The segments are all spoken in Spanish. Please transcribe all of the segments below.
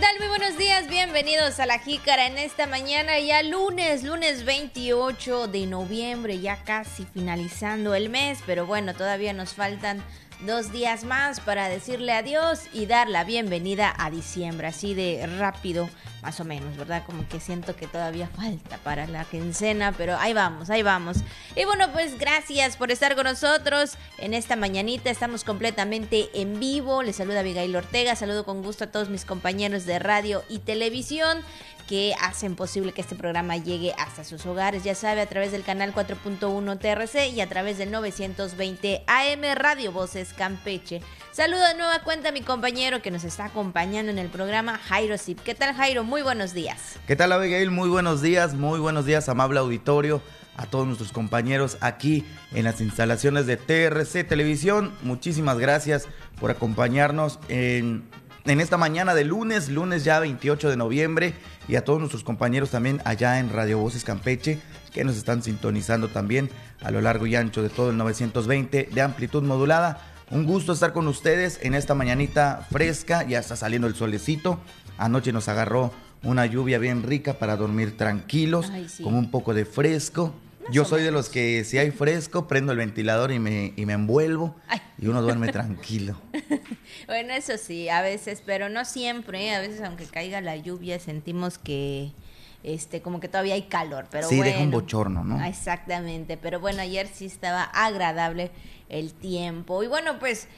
tal? Muy buenos días, bienvenidos a La Jícara en esta mañana, ya lunes, lunes 28 de noviembre, ya casi finalizando el mes, pero bueno, todavía nos faltan dos días más para decirle adiós y dar la bienvenida a diciembre, así de rápido, más o menos, ¿verdad? Como que siento que todavía falta para la quincena, pero ahí vamos, ahí vamos. Y bueno, pues gracias por estar con nosotros en esta mañanita, estamos completamente en vivo, les saluda Abigail Ortega, saludo con gusto a todos mis compañeros de radio y televisión que hacen posible que este programa llegue hasta sus hogares, ya sabe, a través del canal 4.1 TRC y a través del 920 AM Radio Voces Campeche. Saludo de nueva cuenta a mi compañero que nos está acompañando en el programa, Jairo Zip. ¿Qué tal, Jairo? Muy buenos días. ¿Qué tal, Abigail? Muy buenos días, muy buenos días, amable auditorio, a todos nuestros compañeros aquí en las instalaciones de TRC Televisión. Muchísimas gracias por acompañarnos en en esta mañana de lunes, lunes ya 28 de noviembre, y a todos nuestros compañeros también allá en Radio Voces Campeche, que nos están sintonizando también a lo largo y ancho de todo el 920 de amplitud modulada. Un gusto estar con ustedes en esta mañanita fresca, ya está saliendo el solecito. Anoche nos agarró una lluvia bien rica para dormir tranquilos, con un poco de fresco. Yo soy de los que si hay fresco, prendo el ventilador y me, y me envuelvo y uno duerme tranquilo. bueno, eso sí, a veces, pero no siempre. A veces, aunque caiga la lluvia, sentimos que este como que todavía hay calor. Pero sí, deja un bochorno, ¿no? Exactamente. Pero bueno, ayer sí estaba agradable el tiempo. Y bueno, pues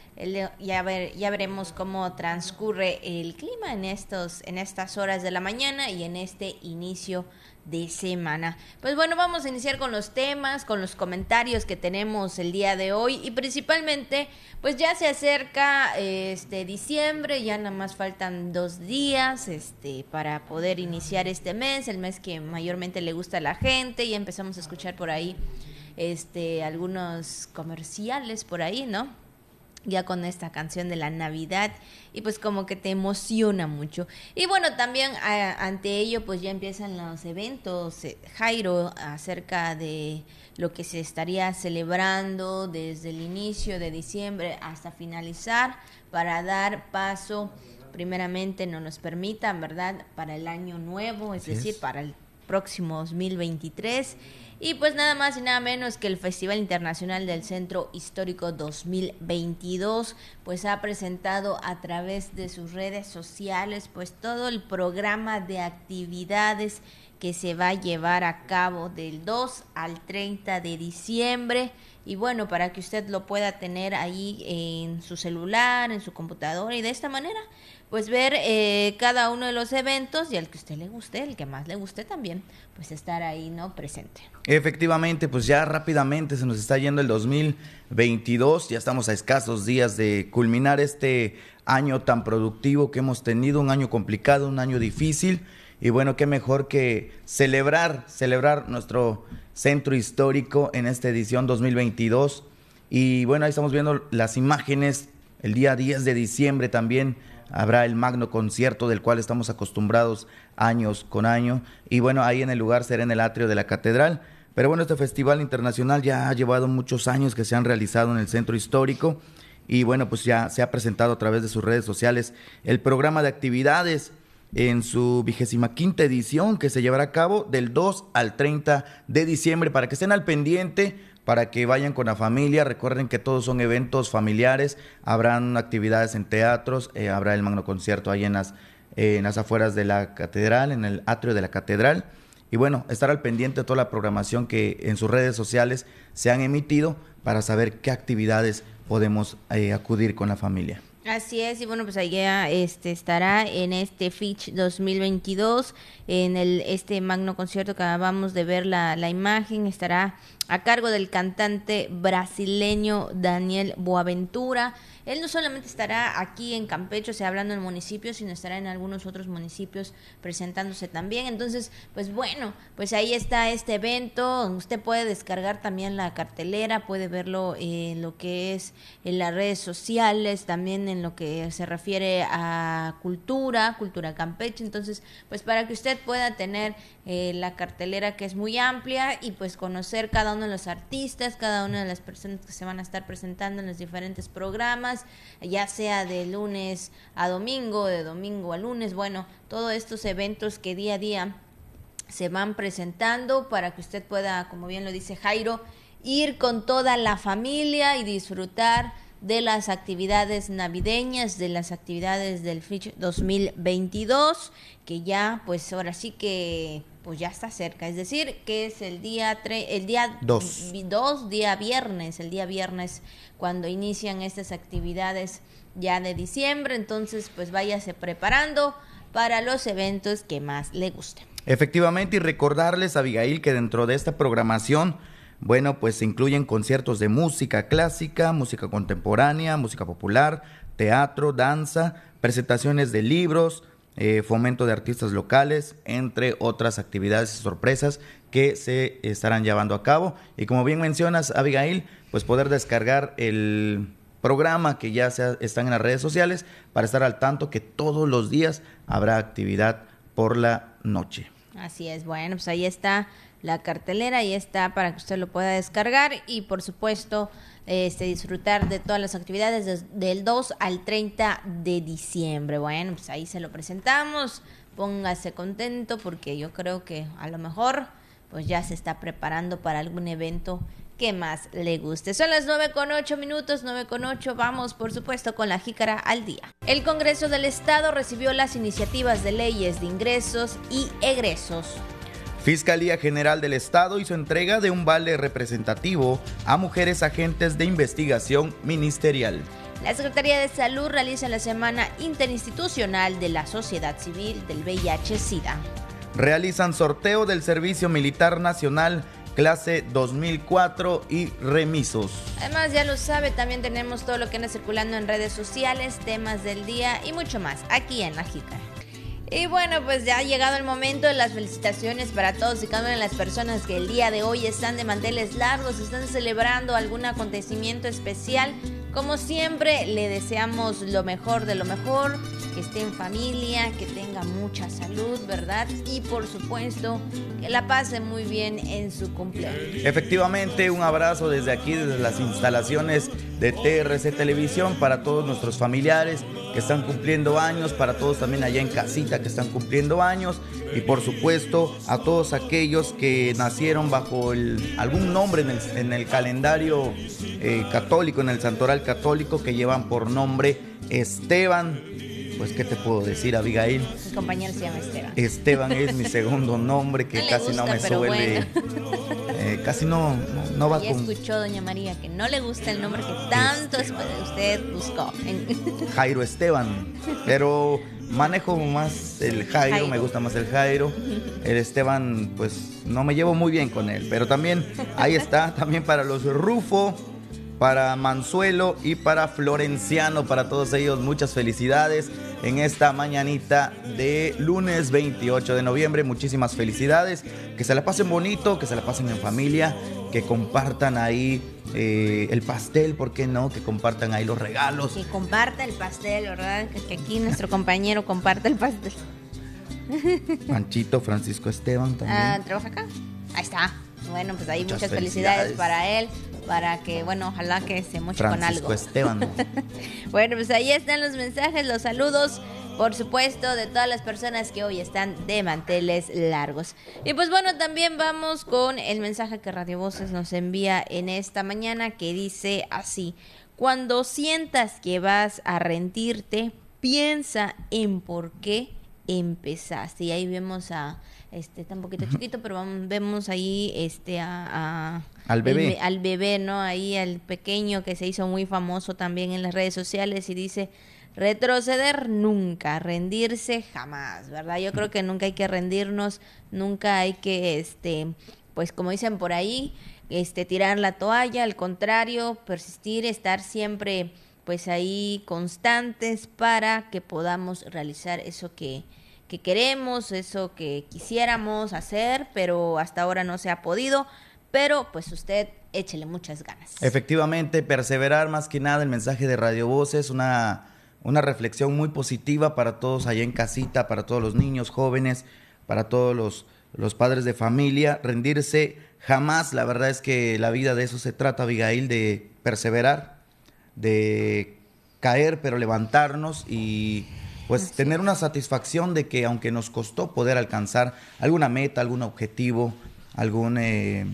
ya, ver, ya veremos cómo transcurre el clima en, estos, en estas horas de la mañana y en este inicio de semana. Pues bueno, vamos a iniciar con los temas, con los comentarios que tenemos el día de hoy y principalmente, pues ya se acerca este diciembre, ya nada más faltan dos días, este, para poder iniciar este mes, el mes que mayormente le gusta a la gente, y empezamos a escuchar por ahí, este, algunos comerciales por ahí, ¿no? Ya con esta canción de la Navidad y pues como que te emociona mucho. Y bueno, también ante ello pues ya empiezan los eventos, eh, Jairo, acerca de lo que se estaría celebrando desde el inicio de diciembre hasta finalizar para dar paso, primeramente no nos permitan, ¿verdad? Para el año nuevo, es decir, para el próximo 2023 y pues nada más y nada menos que el Festival Internacional del Centro Histórico 2022, pues ha presentado a través de sus redes sociales pues todo el programa de actividades que se va a llevar a cabo del 2 al 30 de diciembre y bueno, para que usted lo pueda tener ahí en su celular, en su computadora y de esta manera pues ver eh, cada uno de los eventos y al que usted le guste, el que más le guste también, pues estar ahí, ¿no? Presente. Efectivamente, pues ya rápidamente se nos está yendo el 2022, ya estamos a escasos días de culminar este año tan productivo que hemos tenido, un año complicado, un año difícil, y bueno, qué mejor que celebrar, celebrar nuestro centro histórico en esta edición 2022. Y bueno, ahí estamos viendo las imágenes, el día 10 de diciembre también habrá el magno concierto del cual estamos acostumbrados años con año. Y bueno, ahí en el lugar será en el atrio de la catedral. Pero bueno, este festival internacional ya ha llevado muchos años que se han realizado en el centro histórico. Y bueno, pues ya se ha presentado a través de sus redes sociales el programa de actividades en su vigésima quinta edición que se llevará a cabo del 2 al 30 de diciembre para que estén al pendiente para que vayan con la familia. Recuerden que todos son eventos familiares, habrán actividades en teatros, eh, habrá el magno concierto ahí en las, en las afueras de la catedral, en el atrio de la catedral. Y bueno, estar al pendiente de toda la programación que en sus redes sociales se han emitido para saber qué actividades podemos eh, acudir con la familia. Así es, y bueno, pues ahí este, estará en este Fitch 2022, en el, este magno concierto que acabamos de ver la, la imagen, estará a cargo del cantante brasileño Daniel Boaventura. Él no solamente estará aquí en Campeche, o sea, hablando del municipio, sino estará en algunos otros municipios presentándose también. Entonces, pues bueno, pues ahí está este evento. Usted puede descargar también la cartelera, puede verlo en lo que es en las redes sociales, también en lo que se refiere a cultura, cultura Campeche. Entonces, pues para que usted pueda tener eh, la cartelera que es muy amplia y pues conocer cada uno de los artistas, cada una de las personas que se van a estar presentando en los diferentes programas ya sea de lunes a domingo, de domingo a lunes, bueno, todos estos eventos que día a día se van presentando para que usted pueda, como bien lo dice Jairo, ir con toda la familia y disfrutar de las actividades navideñas, de las actividades del Fitch 2022, que ya pues ahora sí que pues ya está cerca, es decir, que es el día el día 2, día viernes, el día viernes cuando inician estas actividades ya de diciembre, entonces pues váyase preparando para los eventos que más le gusten. Efectivamente, y recordarles, Abigail, que dentro de esta programación bueno, pues se incluyen conciertos de música clásica, música contemporánea, música popular, teatro, danza, presentaciones de libros, eh, fomento de artistas locales, entre otras actividades y sorpresas que se estarán llevando a cabo. Y como bien mencionas, Abigail, pues poder descargar el programa que ya se, están en las redes sociales para estar al tanto que todos los días habrá actividad por la noche. Así es, bueno, pues ahí está la cartelera y está para que usted lo pueda descargar y por supuesto este, disfrutar de todas las actividades del 2 al 30 de diciembre. Bueno, pues ahí se lo presentamos, póngase contento porque yo creo que a lo mejor pues ya se está preparando para algún evento que más le guste. Son las 9 con 8 minutos, 9 con 8. Vamos, por supuesto, con la jícara al día. El Congreso del Estado recibió las iniciativas de leyes de ingresos y egresos Fiscalía General del Estado hizo entrega de un vale representativo a mujeres agentes de investigación ministerial. La Secretaría de Salud realiza la Semana Interinstitucional de la Sociedad Civil del VIH-Sida. Realizan sorteo del Servicio Militar Nacional clase 2004 y remisos. Además, ya lo sabe, también tenemos todo lo que anda circulando en redes sociales, temas del día y mucho más aquí en La Jica. Y bueno, pues ya ha llegado el momento de las felicitaciones para todos y cada una de las personas que el día de hoy están de manteles largos, están celebrando algún acontecimiento especial. Como siempre, le deseamos lo mejor de lo mejor, que esté en familia, que tenga mucha salud, ¿verdad? Y por supuesto, que la pase muy bien en su cumpleaños. Efectivamente, un abrazo desde aquí, desde las instalaciones de TRC Televisión para todos nuestros familiares que están cumpliendo años, para todos también allá en casita que están cumpliendo años y por supuesto a todos aquellos que nacieron bajo algún nombre en el, calendario eh, católico, en el santoral católico que llevan por nombre Esteban. Pues, ¿qué te puedo decir, Abigail? Mi compañero se llama Esteban. Esteban es mi segundo nombre que casi no me suele. Casi no, no, va ya escuchó, doña María, que no le gusta el nombre que tanto usted buscó. Jairo Esteban. Pero manejo más el Jairo, me gusta más el Jairo. El Esteban, pues no me llevo muy bien con él. Pero también ahí está, también para los Rufo para Mansuelo y para Florenciano. Para todos ellos, muchas felicidades en esta mañanita de lunes 28 de noviembre. Muchísimas felicidades. Que se la pasen bonito, que se la pasen en familia, que compartan ahí eh, el pastel, ¿por qué no? Que compartan ahí los regalos. Que comparta el pastel, ¿verdad? Que aquí nuestro compañero comparte el pastel. Panchito Francisco Esteban también. Ah, ¿Trabaja acá? Ahí está. Bueno, pues ahí muchas, felicidades. para él, para que, bueno, ojalá que se moche con algo. Esteban. bueno, pues ahí están los mensajes, los saludos, por supuesto, de todas las personas que hoy están de manteles largos. Y pues bueno, también vamos con el mensaje que Radio Voces nos envía en esta mañana que dice así, cuando sientas que vas a rendirte, piensa en por qué empezaste. Y ahí vemos a este está un poquito chiquito, pero vemos ahí este a, al bebé. al bebé, ¿no? Ahí al pequeño que se hizo muy famoso también en las redes sociales y dice retroceder nunca, rendirse jamás, ¿verdad? Yo creo que nunca hay que rendirnos, nunca hay que este pues como dicen por ahí, este tirar la toalla, al contrario, persistir, estar siempre pues ahí constantes para que podamos realizar eso que que queremos, eso que quisiéramos hacer, pero hasta ahora no se ha podido. Pero pues usted échele muchas ganas. Efectivamente, perseverar más que nada el mensaje de Radio Voces, una, una reflexión muy positiva para todos allá en casita, para todos los niños jóvenes, para todos los, los padres de familia, rendirse jamás, la verdad es que la vida de eso se trata, Abigail, de perseverar, de caer, pero levantarnos y pues tener una satisfacción de que aunque nos costó poder alcanzar alguna meta, algún objetivo, algún, eh,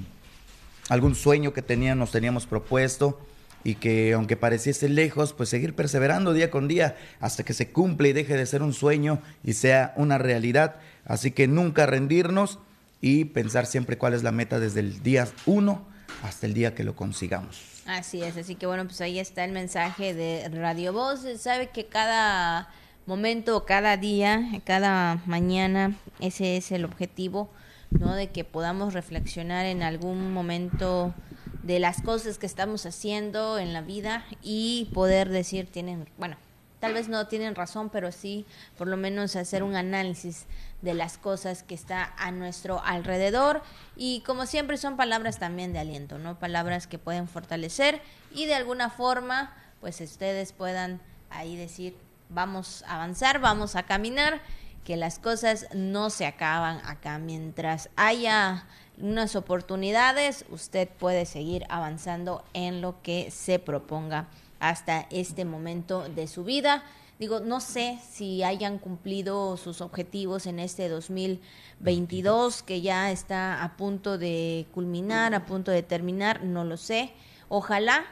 algún sueño que teníamos, nos teníamos propuesto y que aunque pareciese lejos, pues seguir perseverando día con día hasta que se cumple y deje de ser un sueño y sea una realidad. Así que nunca rendirnos y pensar siempre cuál es la meta desde el día uno hasta el día que lo consigamos. Así es, así que bueno, pues ahí está el mensaje de Radio Voz. Sabe que cada momento, cada día, cada mañana, ese es el objetivo, ¿no? De que podamos reflexionar en algún momento de las cosas que estamos haciendo en la vida y poder decir, tienen, bueno, tal vez no tienen razón, pero sí por lo menos hacer un análisis de las cosas que está a nuestro alrededor y como siempre son palabras también de aliento, ¿no? Palabras que pueden fortalecer y de alguna forma pues ustedes puedan ahí decir, vamos a avanzar, vamos a caminar, que las cosas no se acaban acá. Mientras haya unas oportunidades, usted puede seguir avanzando en lo que se proponga hasta este momento de su vida. Digo, no sé si hayan cumplido sus objetivos en este 2022, que ya está a punto de culminar, a punto de terminar, no lo sé. Ojalá,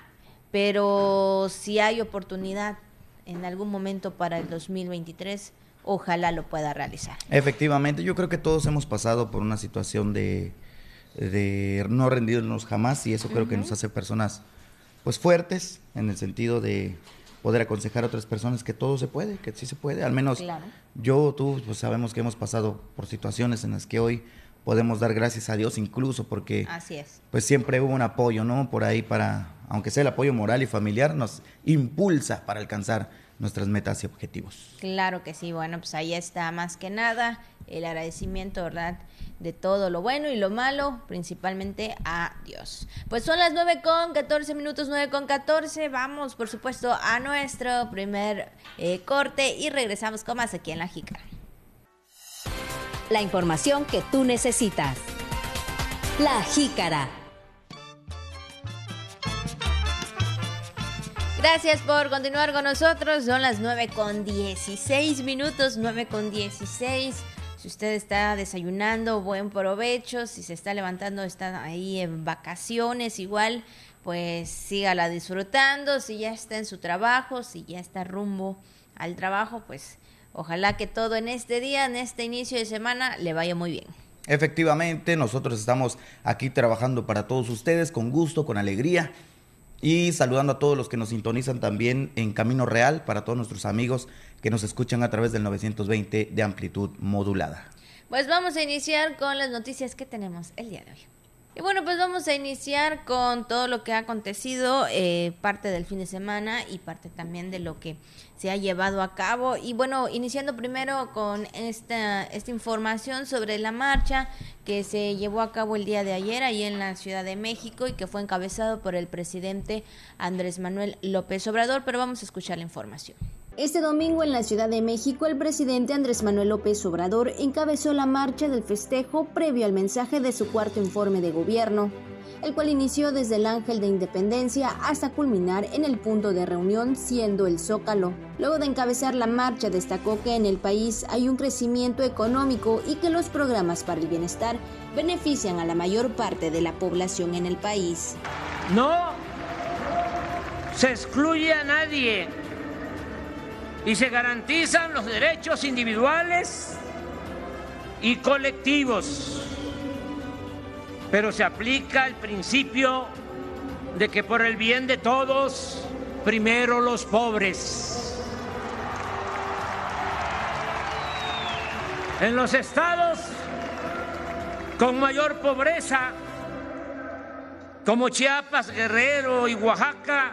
pero si hay oportunidad en algún momento para el 2023, ojalá lo pueda realizar. Efectivamente, yo creo que todos hemos pasado por una situación de, de no rendirnos jamás y eso creo que nos hace personas pues fuertes en el sentido de poder aconsejar a otras personas que todo se puede, que sí se puede, al menos yo, tú, pues sabemos que hemos pasado por situaciones en las que hoy podemos dar gracias a Dios incluso porque Así es. pues siempre hubo un apoyo, ¿no? Por ahí para, aunque sea el apoyo moral y familiar, nos impulsa para alcanzar nuestras metas y objetivos. Claro que sí, bueno, pues ahí está más que nada el agradecimiento, ¿verdad? De todo lo bueno y lo malo, principalmente a Dios. Pues son las 9 con 14 minutos, 9 con 14. Vamos, por supuesto, a nuestro primer eh, corte y regresamos con más aquí en La Jícara la información que tú necesitas. La Jícara. Gracias por continuar con nosotros. Son las 9 con 16 minutos, 9 con 16. Si usted está desayunando, buen provecho. Si se está levantando, está ahí en vacaciones, igual, pues sígala disfrutando. Si ya está en su trabajo, si ya está rumbo al trabajo, pues Ojalá que todo en este día, en este inicio de semana, le vaya muy bien. Efectivamente, nosotros estamos aquí trabajando para todos ustedes con gusto, con alegría y saludando a todos los que nos sintonizan también en Camino Real, para todos nuestros amigos que nos escuchan a través del 920 de amplitud modulada. Pues vamos a iniciar con las noticias que tenemos el día de hoy. Y bueno, pues vamos a iniciar con todo lo que ha acontecido, eh, parte del fin de semana y parte también de lo que se ha llevado a cabo. Y bueno, iniciando primero con esta, esta información sobre la marcha que se llevó a cabo el día de ayer ahí en la Ciudad de México y que fue encabezado por el presidente Andrés Manuel López Obrador, pero vamos a escuchar la información. Este domingo en la Ciudad de México, el presidente Andrés Manuel López Obrador encabezó la marcha del festejo previo al mensaje de su cuarto informe de gobierno, el cual inició desde el Ángel de Independencia hasta culminar en el punto de reunión siendo el Zócalo. Luego de encabezar la marcha destacó que en el país hay un crecimiento económico y que los programas para el bienestar benefician a la mayor parte de la población en el país. No se excluye a nadie y se garantizan los derechos individuales y colectivos, pero se aplica el principio de que por el bien de todos, primero los pobres. En los estados con mayor pobreza, como Chiapas, Guerrero y Oaxaca,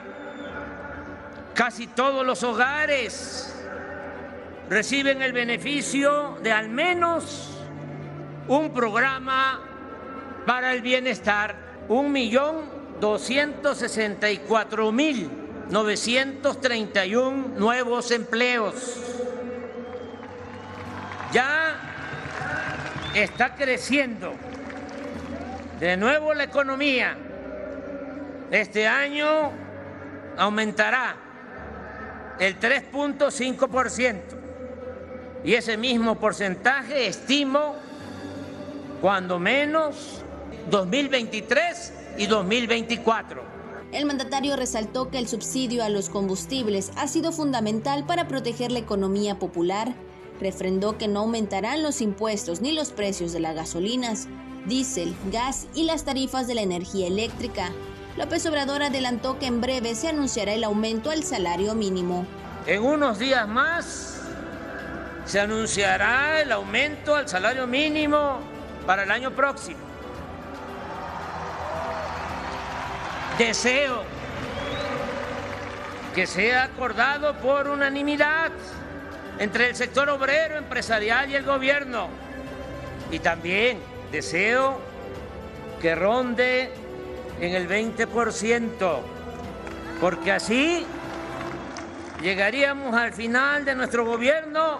Casi todos los hogares reciben el beneficio de al menos un programa para el bienestar. Un millón doscientos sesenta y cuatro mil novecientos treinta y un nuevos empleos. Ya está creciendo de nuevo la economía. Este año aumentará el 3.5%. Y ese mismo porcentaje estimo cuando menos 2023 y 2024. El mandatario resaltó que el subsidio a los combustibles ha sido fundamental para proteger la economía popular. Refrendó que no aumentarán los impuestos ni los precios de las gasolinas, diésel, gas y las tarifas de la energía eléctrica. López Obrador adelantó que en breve se anunciará el aumento al salario mínimo. En unos días más se anunciará el aumento al salario mínimo para el año próximo. Deseo que sea acordado por unanimidad entre el sector obrero, empresarial y el gobierno. Y también deseo que ronde en el 20%, porque así llegaríamos al final de nuestro gobierno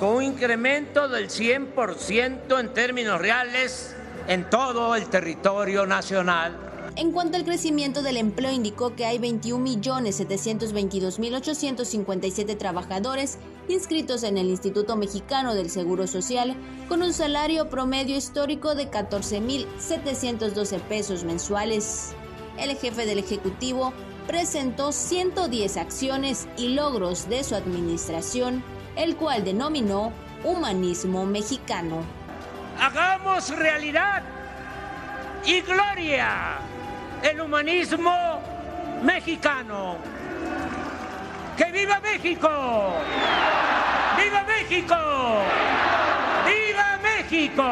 con un incremento del 100% en términos reales en todo el territorio nacional. En cuanto al crecimiento del empleo, indicó que hay 21.722.857 trabajadores inscritos en el Instituto Mexicano del Seguro Social con un salario promedio histórico de 14.712 pesos mensuales. El jefe del Ejecutivo presentó 110 acciones y logros de su administración, el cual denominó Humanismo Mexicano. Hagamos realidad y gloria el humanismo mexicano. ¡Que viva México! ¡Viva México! ¡Viva México!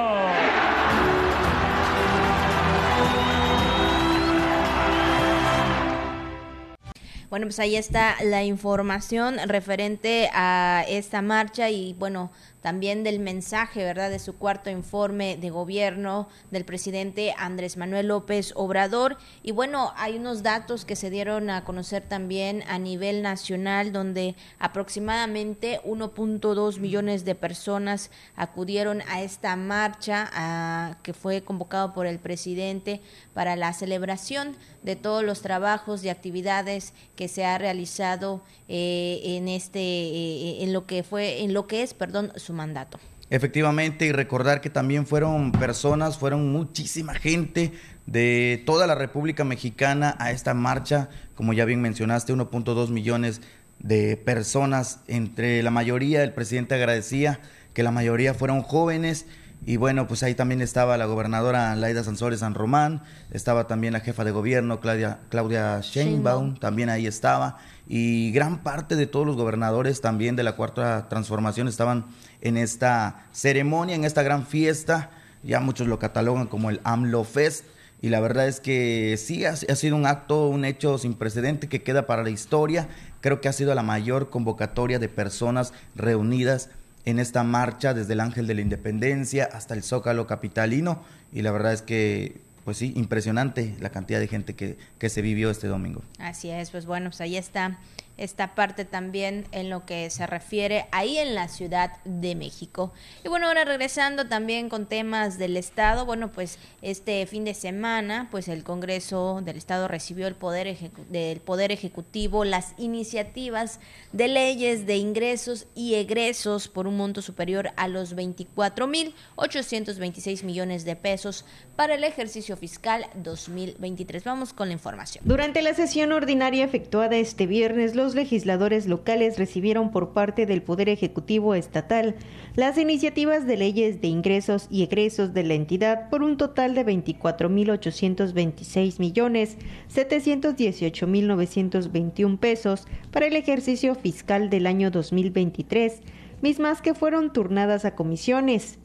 Bueno, pues ahí está la información referente a esta marcha y bueno, también del mensaje, ¿verdad?, de su cuarto informe de gobierno del presidente Andrés Manuel López Obrador. Y bueno, hay unos datos que se dieron a conocer también a nivel nacional, donde aproximadamente 1.2 millones de personas acudieron a esta marcha que fue convocado por el presidente para la celebración de todos los trabajos y actividades que se ha realizado eh, en este eh, en lo que fue en lo que es perdón su mandato. Efectivamente y recordar que también fueron personas fueron muchísima gente de toda la República Mexicana a esta marcha. Como ya bien mencionaste 1.2 millones de personas entre la mayoría el presidente agradecía que la mayoría fueron jóvenes y bueno, pues ahí también estaba la gobernadora Laida Sansores San Román, estaba también la jefa de gobierno Claudia, Claudia Sheinbaum, también ahí estaba. Y gran parte de todos los gobernadores también de la Cuarta Transformación estaban en esta ceremonia, en esta gran fiesta. Ya muchos lo catalogan como el AMLO Fest. Y la verdad es que sí, ha, ha sido un acto, un hecho sin precedente que queda para la historia. Creo que ha sido la mayor convocatoria de personas reunidas en esta marcha desde el Ángel de la Independencia hasta el Zócalo Capitalino y la verdad es que pues sí, impresionante la cantidad de gente que, que se vivió este domingo. Así es, pues bueno, pues ahí está esta parte también en lo que se refiere ahí en la Ciudad de México. Y bueno, ahora regresando también con temas del Estado, bueno, pues este fin de semana, pues el Congreso del Estado recibió el poder del Poder Ejecutivo las iniciativas de leyes de ingresos y egresos por un monto superior a los 24.826 millones de pesos para el ejercicio fiscal 2023. Vamos con la información. Durante la sesión ordinaria efectuada este viernes, los legisladores locales recibieron por parte del Poder Ejecutivo Estatal las iniciativas de leyes de ingresos y egresos de la entidad por un total de 24.826 millones 718.921 pesos para el ejercicio fiscal del año 2023, mismas que fueron turnadas a comisiones.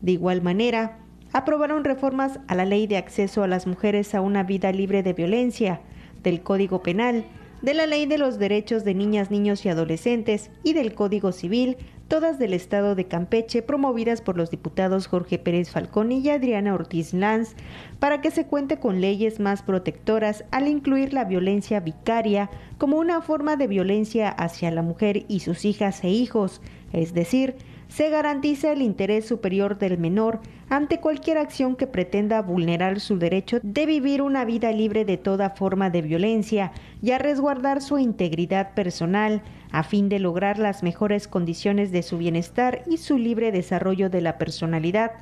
De igual manera, aprobaron reformas a la Ley de Acceso a las Mujeres a una Vida Libre de Violencia, del Código Penal, de la Ley de los Derechos de Niñas, Niños y Adolescentes y del Código Civil, todas del Estado de Campeche, promovidas por los diputados Jorge Pérez Falcón y Adriana Ortiz Lanz, para que se cuente con leyes más protectoras al incluir la violencia vicaria como una forma de violencia hacia la mujer y sus hijas e hijos, es decir, se garantiza el interés superior del menor ante cualquier acción que pretenda vulnerar su derecho de vivir una vida libre de toda forma de violencia y a resguardar su integridad personal a fin de lograr las mejores condiciones de su bienestar y su libre desarrollo de la personalidad,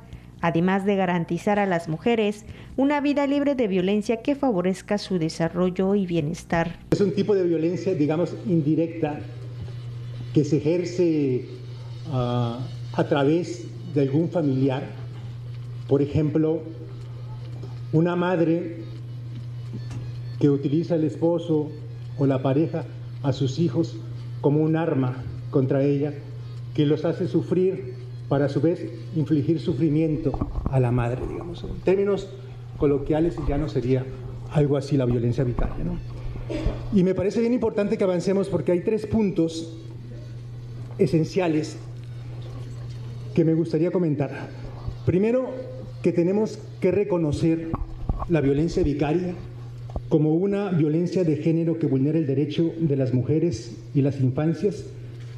además de garantizar a las mujeres una vida libre de violencia que favorezca su desarrollo y bienestar. Es un tipo de violencia, digamos, indirecta que se ejerce a través de algún familiar. Por ejemplo, una madre que utiliza el esposo o la pareja a sus hijos como un arma contra ella, que los hace sufrir para a su vez infligir sufrimiento a la madre, digamos. En términos coloquiales ya no sería algo así la violencia vicaria. ¿no? Y me parece bien importante que avancemos porque hay tres puntos esenciales que me gustaría comentar. Primero, que tenemos que reconocer la violencia vicaria como una violencia de género que vulnera el derecho de las mujeres y las infancias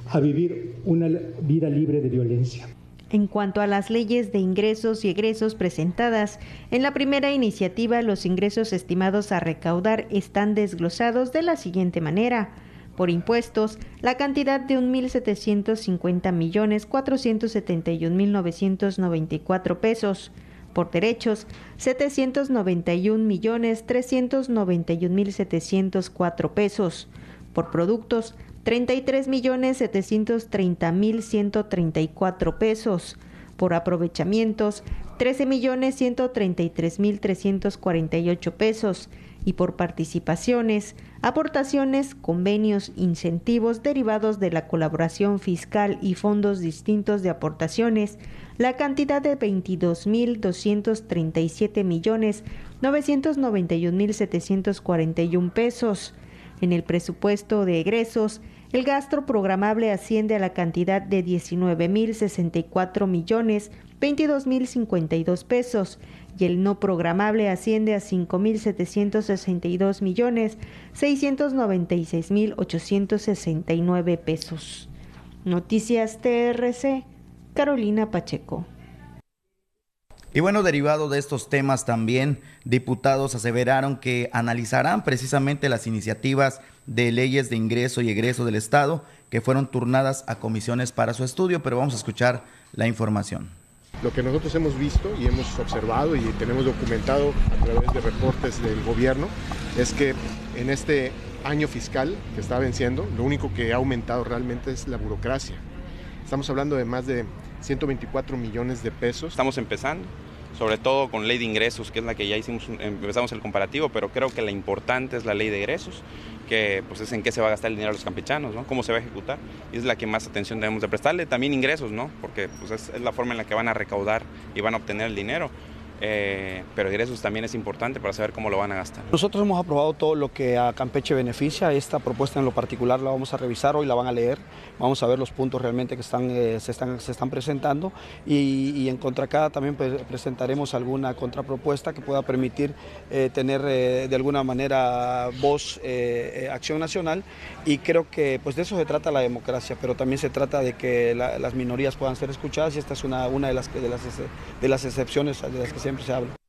a vivir una vida libre de violencia. En cuanto a las leyes de ingresos y egresos presentadas, en la primera iniciativa los ingresos estimados a recaudar están desglosados de la siguiente manera por impuestos la cantidad de 1.750.471.994 pesos, por derechos 791.391.704 pesos, por productos 33.730.134 pesos, por aprovechamientos 13.133.348 pesos y por participaciones aportaciones, convenios, incentivos derivados de la colaboración fiscal y fondos distintos de aportaciones, la cantidad de 22.237 millones 991.741 pesos. En el presupuesto de egresos, el gasto programable asciende a la cantidad de 19.064 millones 22.052 pesos y el no programable asciende a 5.762 millones 696.869 pesos. Noticias TRC, Carolina Pacheco. Y bueno, derivado de estos temas también, diputados aseveraron que analizarán precisamente las iniciativas de leyes de ingreso y egreso del Estado que fueron turnadas a comisiones para su estudio, pero vamos a escuchar la información. Lo que nosotros hemos visto y hemos observado y tenemos documentado a través de reportes del gobierno es que en este año fiscal que está venciendo, lo único que ha aumentado realmente es la burocracia. Estamos hablando de más de 124 millones de pesos. Estamos empezando, sobre todo con ley de ingresos, que es la que ya hicimos, empezamos el comparativo, pero creo que la importante es la ley de ingresos, que pues es en qué se va a gastar el dinero de los campechanos, ¿no? Cómo se va a ejecutar. Y es la que más atención debemos de prestarle. También ingresos, ¿no? Porque pues es, es la forma en la que van a recaudar y van a obtener el dinero. Eh, pero ingresos también es importante para saber cómo lo van a gastar. Nosotros hemos aprobado todo lo que a Campeche beneficia, esta propuesta en lo particular la vamos a revisar, hoy la van a leer, vamos a ver los puntos realmente que están, eh, se, están, se están presentando. Y, y en cada también presentaremos alguna contrapropuesta que pueda permitir eh, tener de alguna manera voz, acción nacional y creo que pues de eso se trata la democracia, pero también se trata de que la, las minorías puedan ser escuchadas y esta es una, una de, las, de, las, de las excepciones de las que siempre se habla.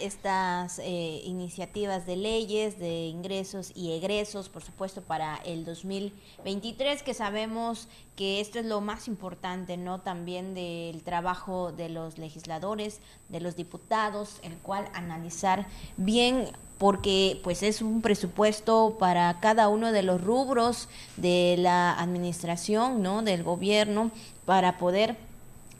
Estas eh, iniciativas de leyes, de ingresos y egresos, por supuesto, para el 2023, que sabemos que esto es lo más importante, ¿no? También del trabajo de los legisladores, de los diputados, el cual analizar bien porque pues es un presupuesto para cada uno de los rubros de la administración, ¿no? del gobierno para poder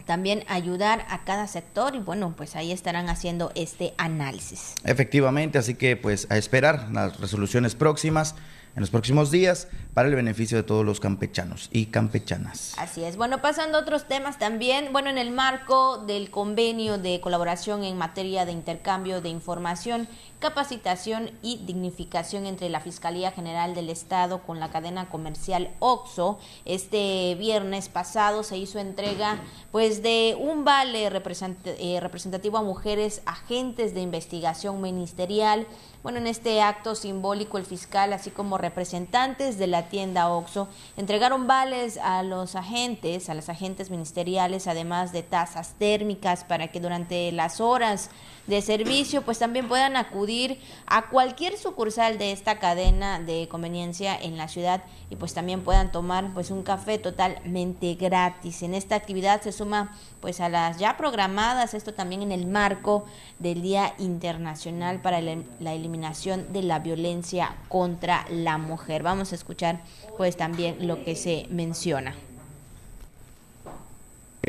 también ayudar a cada sector y bueno, pues ahí estarán haciendo este análisis. Efectivamente, así que pues a esperar las resoluciones próximas en los próximos días para el beneficio de todos los campechanos y campechanas. Así es. Bueno, pasando a otros temas también, bueno, en el marco del convenio de colaboración en materia de intercambio de información, capacitación y dignificación entre la Fiscalía General del Estado con la cadena comercial OXO, este viernes pasado se hizo entrega pues de un vale eh, representativo a mujeres agentes de investigación ministerial. Bueno, en este acto simbólico el fiscal así como representantes de la tienda OXO entregaron vales a los agentes, a los agentes ministeriales, además de tasas térmicas para que durante las horas de servicio pues también puedan acudir a cualquier sucursal de esta cadena de conveniencia en la ciudad y pues también puedan tomar pues un café totalmente gratis. En esta actividad se suma pues a las ya programadas, esto también en el marco del Día Internacional para la eliminación de la violencia contra la mujer. Vamos a escuchar pues también lo que se menciona.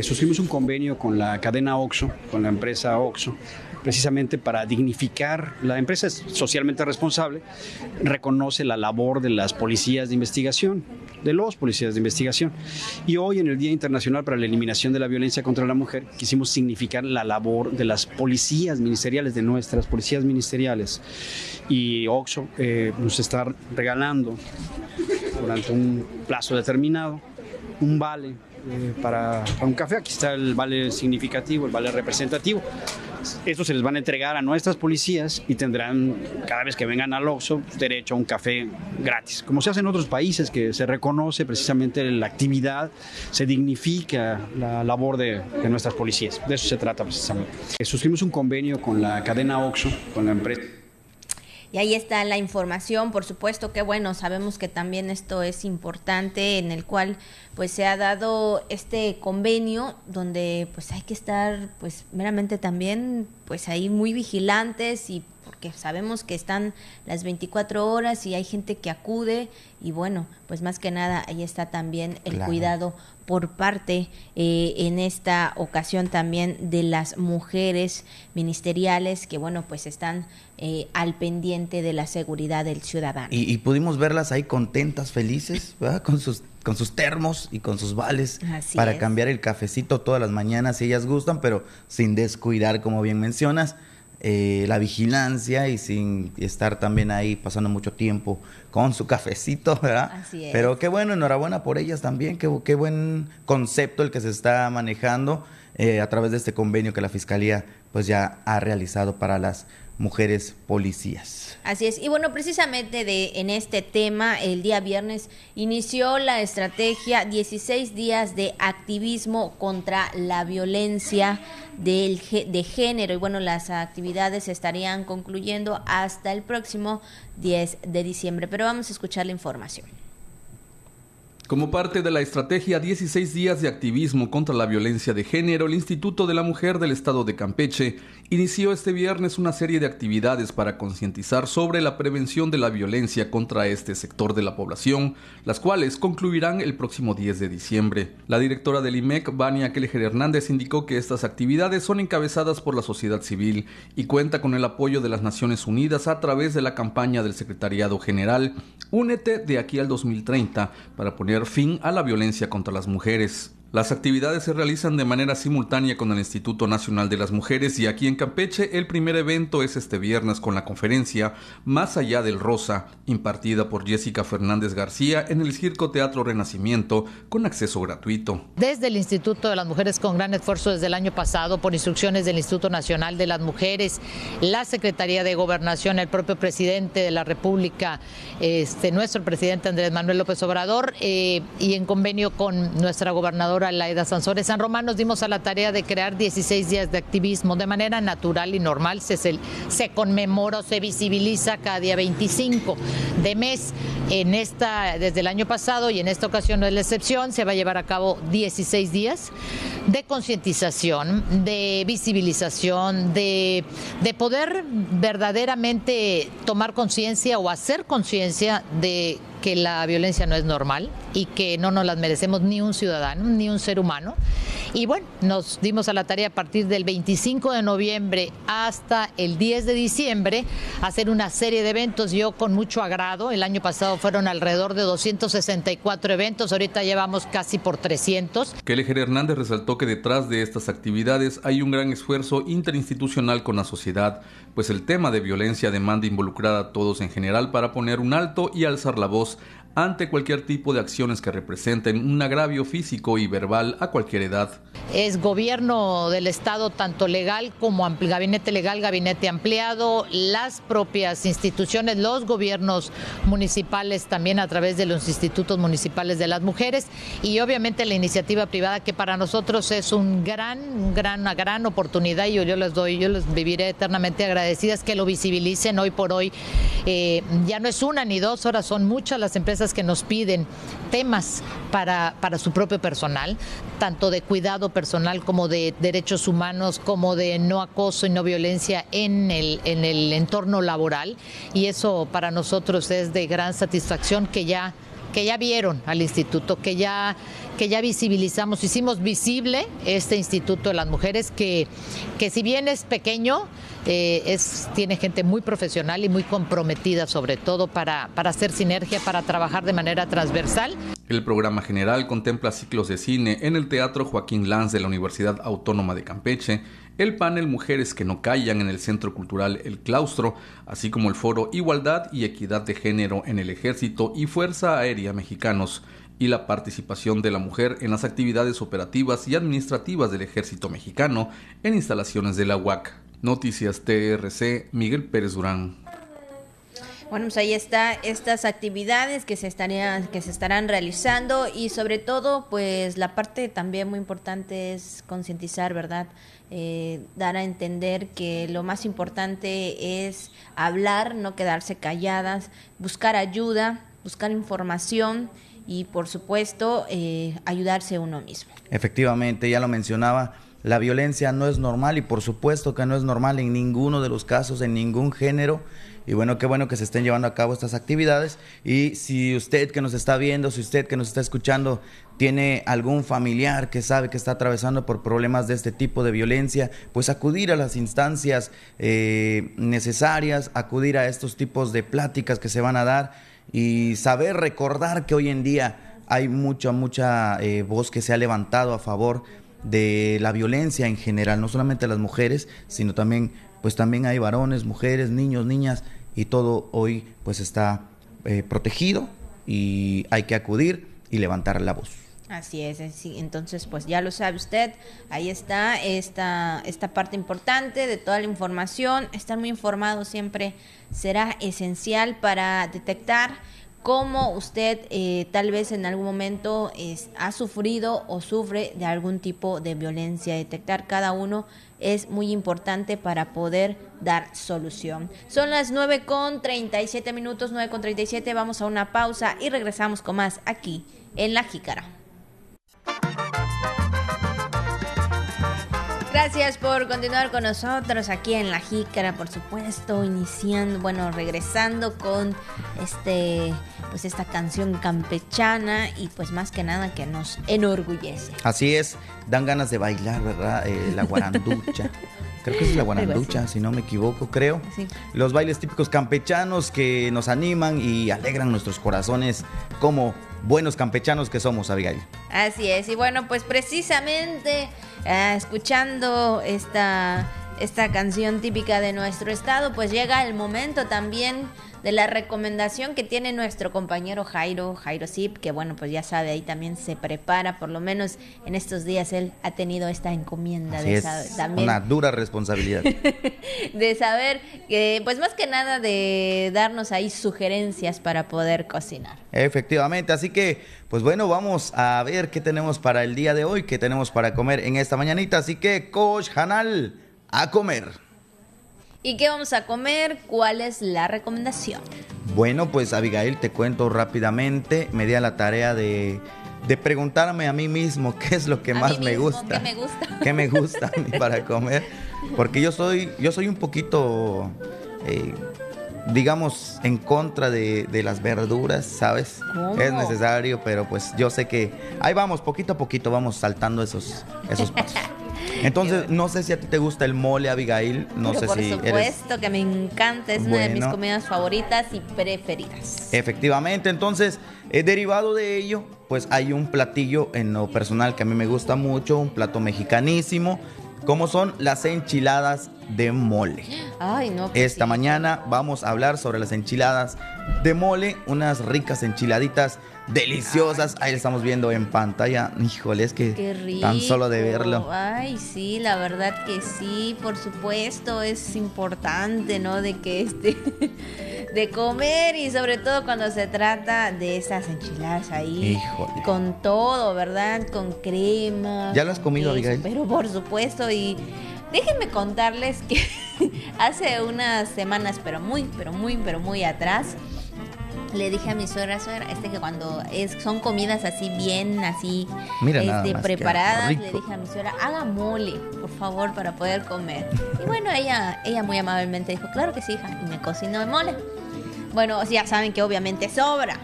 Suscribimos un convenio con la cadena OXO, con la empresa OXO, precisamente para dignificar, la empresa es socialmente responsable, reconoce la labor de las policías de investigación, de los policías de investigación. Y hoy en el Día Internacional para la Eliminación de la Violencia contra la Mujer quisimos significar la labor de las policías ministeriales, de nuestras policías ministeriales. Y OXO eh, nos está regalando durante un plazo determinado un vale eh, para, un café. Aquí está el vale significativo, el vale representativo. Estos se les van a entregar a nuestras policías y tendrán, cada vez que vengan al Oxxo, derecho a un café gratis. Como se hace en otros países, que se reconoce precisamente la actividad, se dignifica la labor de, de nuestras policías. De eso se trata precisamente. Suscribimos un convenio con la cadena Oxxo, con la empresa. Y ahí está la información, por supuesto que bueno, sabemos que también esto es importante en el cual pues se ha dado este convenio donde pues hay que estar pues meramente también pues ahí muy vigilantes y porque sabemos que están las 24 horas y hay gente que acude y bueno, pues más que nada ahí está también el cuidado por parte eh, en esta ocasión también de las mujeres ministeriales que bueno, pues están eh, al pendiente de la seguridad del ciudadano. Y, pudimos verlas ahí contentas, felices, ¿verdad? con sus con sus termos y con sus vales para cambiar el cafecito todas las mañanas si ellas gustan, pero sin descuidar, como bien mencionas, eh, la vigilancia y sin estar también ahí pasando mucho tiempo con su cafecito, ¿verdad? Así es. Pero qué bueno, enhorabuena por ellas también, qué, qué buen concepto el que se está manejando eh, a través de este convenio que la Fiscalía pues ya ha realizado para las mujeres policías. Así es. Y bueno, precisamente de, en este tema, el día viernes inició la estrategia 16 días de activismo contra la violencia del, de género. Y bueno, las actividades estarían concluyendo hasta el próximo 10 de diciembre. Pero vamos a escuchar la información. Como parte de la estrategia 16 días de activismo contra la violencia de género, el Instituto de la Mujer del Estado de Campeche inició este viernes una serie de actividades para concientizar sobre la prevención de la violencia contra este sector de la población, las cuales concluirán el próximo 10 de diciembre. La directora del IMEC, Vania Keleger Hernández, indicó que estas actividades son encabezadas por la sociedad civil y cuenta con el apoyo de las Naciones Unidas a través de la campaña del Secretariado General Únete de aquí al 2030 para poner fin a la violencia contra las mujeres. Las actividades se realizan de manera simultánea con el Instituto Nacional de las Mujeres y aquí en Campeche el primer evento es este viernes con la conferencia Más allá del Rosa, impartida por Jessica Fernández García en el Circo Teatro Renacimiento con acceso gratuito. Desde el Instituto de las Mujeres con gran esfuerzo desde el año pasado por instrucciones del Instituto Nacional de las Mujeres, la Secretaría de Gobernación, el propio presidente de la República, este, nuestro presidente Andrés Manuel López Obrador eh, y en convenio con nuestra gobernadora Laida Sansores San Román nos dimos a la tarea de crear 16 días de activismo de manera natural y normal. Se, se conmemora se visibiliza cada día 25 de mes. En esta, desde el año pasado y en esta ocasión no es la excepción, se va a llevar a cabo 16 días de concientización, de visibilización, de, de poder verdaderamente tomar conciencia o hacer conciencia de que la violencia no es normal y que no nos las merecemos ni un ciudadano, ni un ser humano. Y bueno, nos dimos a la tarea a partir del 25 de noviembre hasta el 10 de diciembre hacer una serie de eventos. Yo con mucho agrado, el año pasado fueron alrededor de 264 eventos, ahorita llevamos casi por 300. Keleger Hernández resaltó que detrás de estas actividades hay un gran esfuerzo interinstitucional con la sociedad, pues el tema de violencia demanda involucrar a todos en general para poner un alto y alzar la voz House ante cualquier tipo de acciones que representen un agravio físico y verbal a cualquier edad. Es gobierno del Estado, tanto legal como gabinete legal, gabinete ampliado, las propias instituciones, los gobiernos municipales también a través de los institutos municipales de las mujeres y obviamente la iniciativa privada que para nosotros es un gran, gran, una gran oportunidad y yo, yo les doy, yo les viviré eternamente agradecidas que lo visibilicen hoy por hoy. Eh, ya no es una ni dos horas, son muchas las empresas que nos piden temas para, para su propio personal, tanto de cuidado personal como de derechos humanos, como de no acoso y no violencia en el, en el entorno laboral. Y eso para nosotros es de gran satisfacción que ya que ya vieron al instituto, que ya, que ya visibilizamos, hicimos visible este Instituto de las Mujeres, que, que si bien es pequeño, eh, es, tiene gente muy profesional y muy comprometida sobre todo para, para hacer sinergia, para trabajar de manera transversal. El programa general contempla ciclos de cine en el Teatro Joaquín Lanz de la Universidad Autónoma de Campeche, el panel Mujeres que no callan en el Centro Cultural El Claustro, así como el foro Igualdad y Equidad de Género en el Ejército y Fuerza Aérea Mexicanos, y la participación de la mujer en las actividades operativas y administrativas del Ejército Mexicano en instalaciones de la UAC. Noticias TRC, Miguel Pérez Durán. Bueno, pues ahí está estas actividades que se estarían, que se estarán realizando y sobre todo, pues la parte también muy importante es concientizar, ¿verdad? Eh, dar a entender que lo más importante es hablar, no quedarse calladas, buscar ayuda, buscar información y por supuesto eh, ayudarse uno mismo. Efectivamente, ya lo mencionaba, la violencia no es normal y por supuesto que no es normal en ninguno de los casos, en ningún género y bueno, qué bueno que se estén llevando a cabo estas actividades. Y si usted que nos está viendo, si usted que nos está escuchando, tiene algún familiar que sabe que está atravesando por problemas de este tipo de violencia, pues acudir a las instancias eh, necesarias, acudir a estos tipos de pláticas que se van a dar y saber recordar que hoy en día hay mucha, mucha eh, voz que se ha levantado a favor de la violencia en general, no solamente las mujeres, sino también, pues también hay varones, mujeres, niños, niñas y todo hoy pues está eh, protegido y hay que acudir y levantar la voz. Así es, entonces pues ya lo sabe usted, ahí está esta, esta parte importante de toda la información, estar muy informado siempre será esencial para detectar cómo usted eh, tal vez en algún momento ha sufrido o sufre de algún tipo de violencia. Detectar cada uno es muy importante para poder dar solución. Son las 9 con 37 minutos, 9 con 37. Vamos a una pausa y regresamos con más aquí en La Jícara. Gracias por continuar con nosotros aquí en La Jícara, por supuesto, iniciando, bueno, regresando con este, pues esta canción campechana y pues más que nada que nos enorgullece. Así es, dan ganas de bailar, ¿verdad? Eh, la guaranducha. Creo que es la guaranducha, si no me equivoco, creo. Los bailes típicos campechanos que nos animan y alegran nuestros corazones como buenos campechanos que somos, Abigail. Así es, y bueno, pues precisamente eh, escuchando esta, esta canción típica de nuestro estado, pues llega el momento también de la recomendación que tiene nuestro compañero Jairo, Jairo Zip, que bueno, pues ya sabe, ahí también se prepara, por lo menos en estos días él ha tenido esta encomienda de también, una dura responsabilidad. de saber, que pues más que nada de darnos ahí sugerencias para poder cocinar. Efectivamente, así que pues bueno, vamos a ver qué tenemos para el día de hoy, qué tenemos para comer en esta mañanita, así que Coach Hanal, a comer. ¿Y qué vamos a comer? ¿Cuál es la recomendación? Bueno, pues Abigail, te cuento rápidamente. Me di a la tarea de, preguntarme a mí mismo qué es lo que más me gusta. ¿Qué me gusta? ¿Qué me gusta para comer? Porque yo soy, yo soy un poquito, eh, digamos, en contra de, las verduras, ¿sabes? Es necesario, pero pues yo sé que ahí vamos, poquito a poquito vamos saltando esos, esos pasos. Entonces, no sé si a ti te gusta el mole, Abigail. No sé por si. Por supuesto que me encanta, es una de mis comidas favoritas y preferidas. Efectivamente, entonces, eh, derivado de ello, pues hay un platillo en lo personal que a mí me gusta mucho, un plato mexicanísimo, como son las enchiladas de mole. Ay, no. pues Esta sí. mañana vamos a hablar sobre las enchiladas de mole, unas ricas enchiladitas deliciosas. Ahí estamos viendo en pantalla. Híjole, es que Qué rico. tan solo de verlo. Ay, sí, la verdad que sí, por supuesto, es importante, ¿no? De que este de comer y sobre todo cuando se trata de esas enchiladas ahí Híjole. con todo, ¿verdad? Con crema. ¿Ya lo has comido, queso, Abigail? Pero por supuesto y déjenme contarles que hace unas semanas, pero muy, pero muy, pero muy atrás, le dije a mi suegra, suegra, este que cuando es, son comidas así bien, así, Mira este, más, preparadas, le dije a mi suegra, haga mole, por favor, para poder comer. Y bueno, ella, ella muy amablemente dijo, claro que sí, hija, y me cocinó el mole. Bueno, ya saben que obviamente sobra.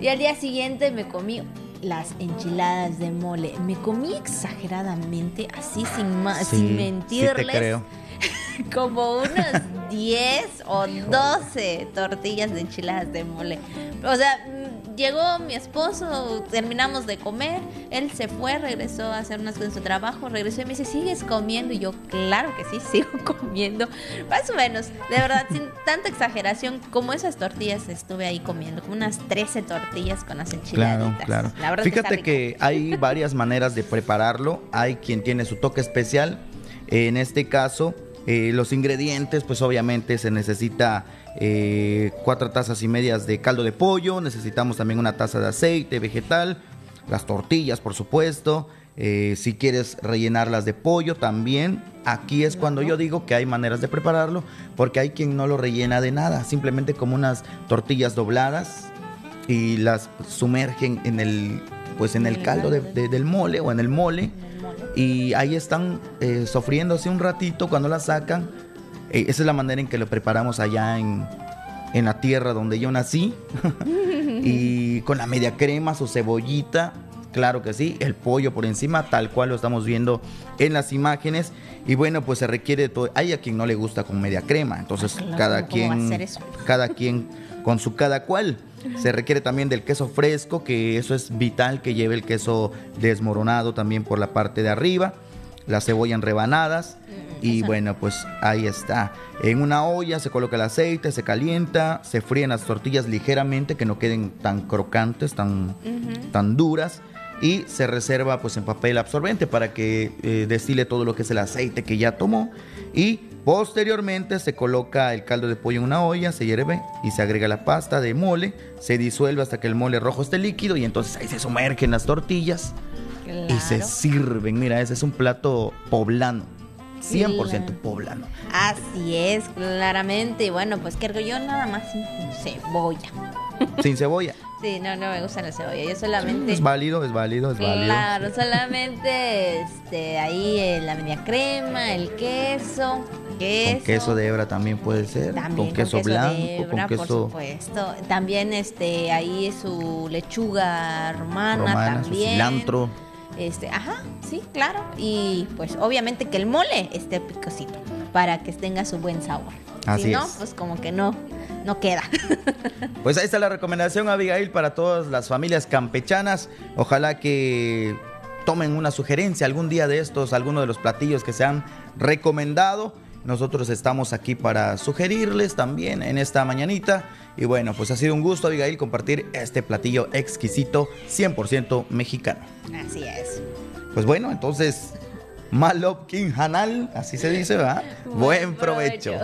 Y al día siguiente me comí las enchiladas de mole. Me comí exageradamente, así sin, ma- Sí, sin sí mentirles te creo. Como unos 10 o 12 tortillas de enchiladas de mole. O sea, mm, llegó mi esposo, terminamos de comer, él se fue, regresó a hacer unas cosas en su trabajo, regresó y me dice, ¿sigues comiendo? Y yo, claro que sí, sigo comiendo. Más o menos, de verdad, sin tanta exageración, como esas tortillas estuve ahí comiendo, como unas 13 tortillas con las enchiladas. Claro, claro. La que Fíjate que hay varias maneras de prepararlo. Hay quien tiene su toque especial. En este caso, eh, los ingredientes, pues obviamente se necesita eh, cuatro tazas y medias de caldo de pollo. Necesitamos también una taza de aceite vegetal. Las tortillas, por supuesto. Eh, si quieres rellenarlas de pollo también. Aquí es cuando yo digo que hay maneras de prepararlo. Porque hay quien no lo rellena de nada. Simplemente como unas tortillas dobladas y las sumergen en el pues en el caldo de- de- del mole o en el mole y ahí están eh, sofriéndose un ratito cuando las sacan. Eh, esa es la manera en que lo preparamos allá en, en la tierra donde yo nací. Y con la media crema su cebollita claro que sí el pollo por encima tal cual lo estamos viendo en las imágenes. Y bueno pues se requiere de todo. Hay a quien no le gusta con media crema entonces Ah, claro, cada ¿cómo va a quien cada quien con su cada cual. Se requiere también del queso fresco, que eso es vital que lleve el queso desmoronado también por la parte de arriba, la cebolla en rebanadas. Y bueno, pues ahí está. En una olla se coloca el aceite, se calienta, se fríen las tortillas ligeramente que no queden tan crocantes, tan, tan duras. Y se reserva pues en papel absorbente para que eh, destile todo lo que es el aceite que ya tomó. Y posteriormente se coloca el caldo de pollo en una olla, se hierve y se agrega la pasta de mole, se disuelve hasta que el mole rojo esté líquido y entonces ahí se sumergen las tortillas y se sirven. Mira, ese es un plato poblano, 100% Claro. poblano. Así es, claramente. Bueno, pues que yo nada más sin cebolla. Sin cebolla. Sí, no, no me gusta la cebolla. Yo solamente. Es válido, es válido, es válido. Claro, solamente este, ahí eh, la media crema, el queso, queso. Con queso de hebra también puede ser, También con queso blanco, de hebra, con por queso supuesto. También este ahí su lechuga romana, romana, su también. cilantro. Este, ajá, sí, claro. Y pues obviamente que el mole esté picosito para que tenga su buen sabor. Así si no, es. pues como que no, no queda. Pues ahí está la recomendación, Abigail, para todas las familias campechanas. Ojalá que tomen una sugerencia algún día de estos, alguno de los platillos que se han recomendado. Nosotros estamos aquí para sugerirles también en esta mañanita. Y bueno, pues ha sido un gusto, Abigail, compartir este platillo exquisito 100% mexicano. Así es. Pues bueno, entonces, Malopkin Hanal, así se dice, ¿verdad? Buen, provecho.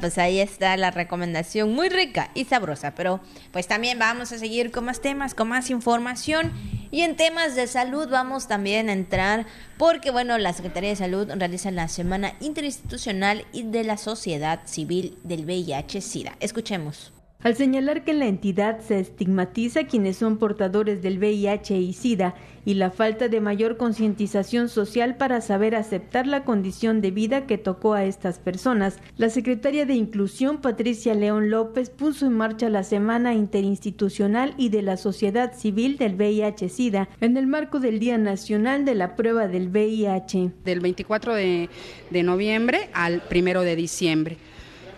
pues ahí está la recomendación, muy rica y sabrosa, pero pues también vamos a seguir con más temas, con más información y en temas de salud vamos también a entrar porque bueno, la Secretaría de Salud realiza la Semana Interinstitucional y de la Sociedad Civil del VIH-Sida. Escuchemos. Al señalar que en la entidad se estigmatiza a quienes son portadores del VIH y SIDA y la falta de mayor concientización social para saber aceptar la condición de vida que tocó a estas personas, la secretaria de Inclusión Patricia León López puso en marcha la Semana Interinstitucional y de la Sociedad Civil del VIH-Sida en el marco del Día Nacional de la Prueba del VIH. Del 24 de, de noviembre al 1 de diciembre.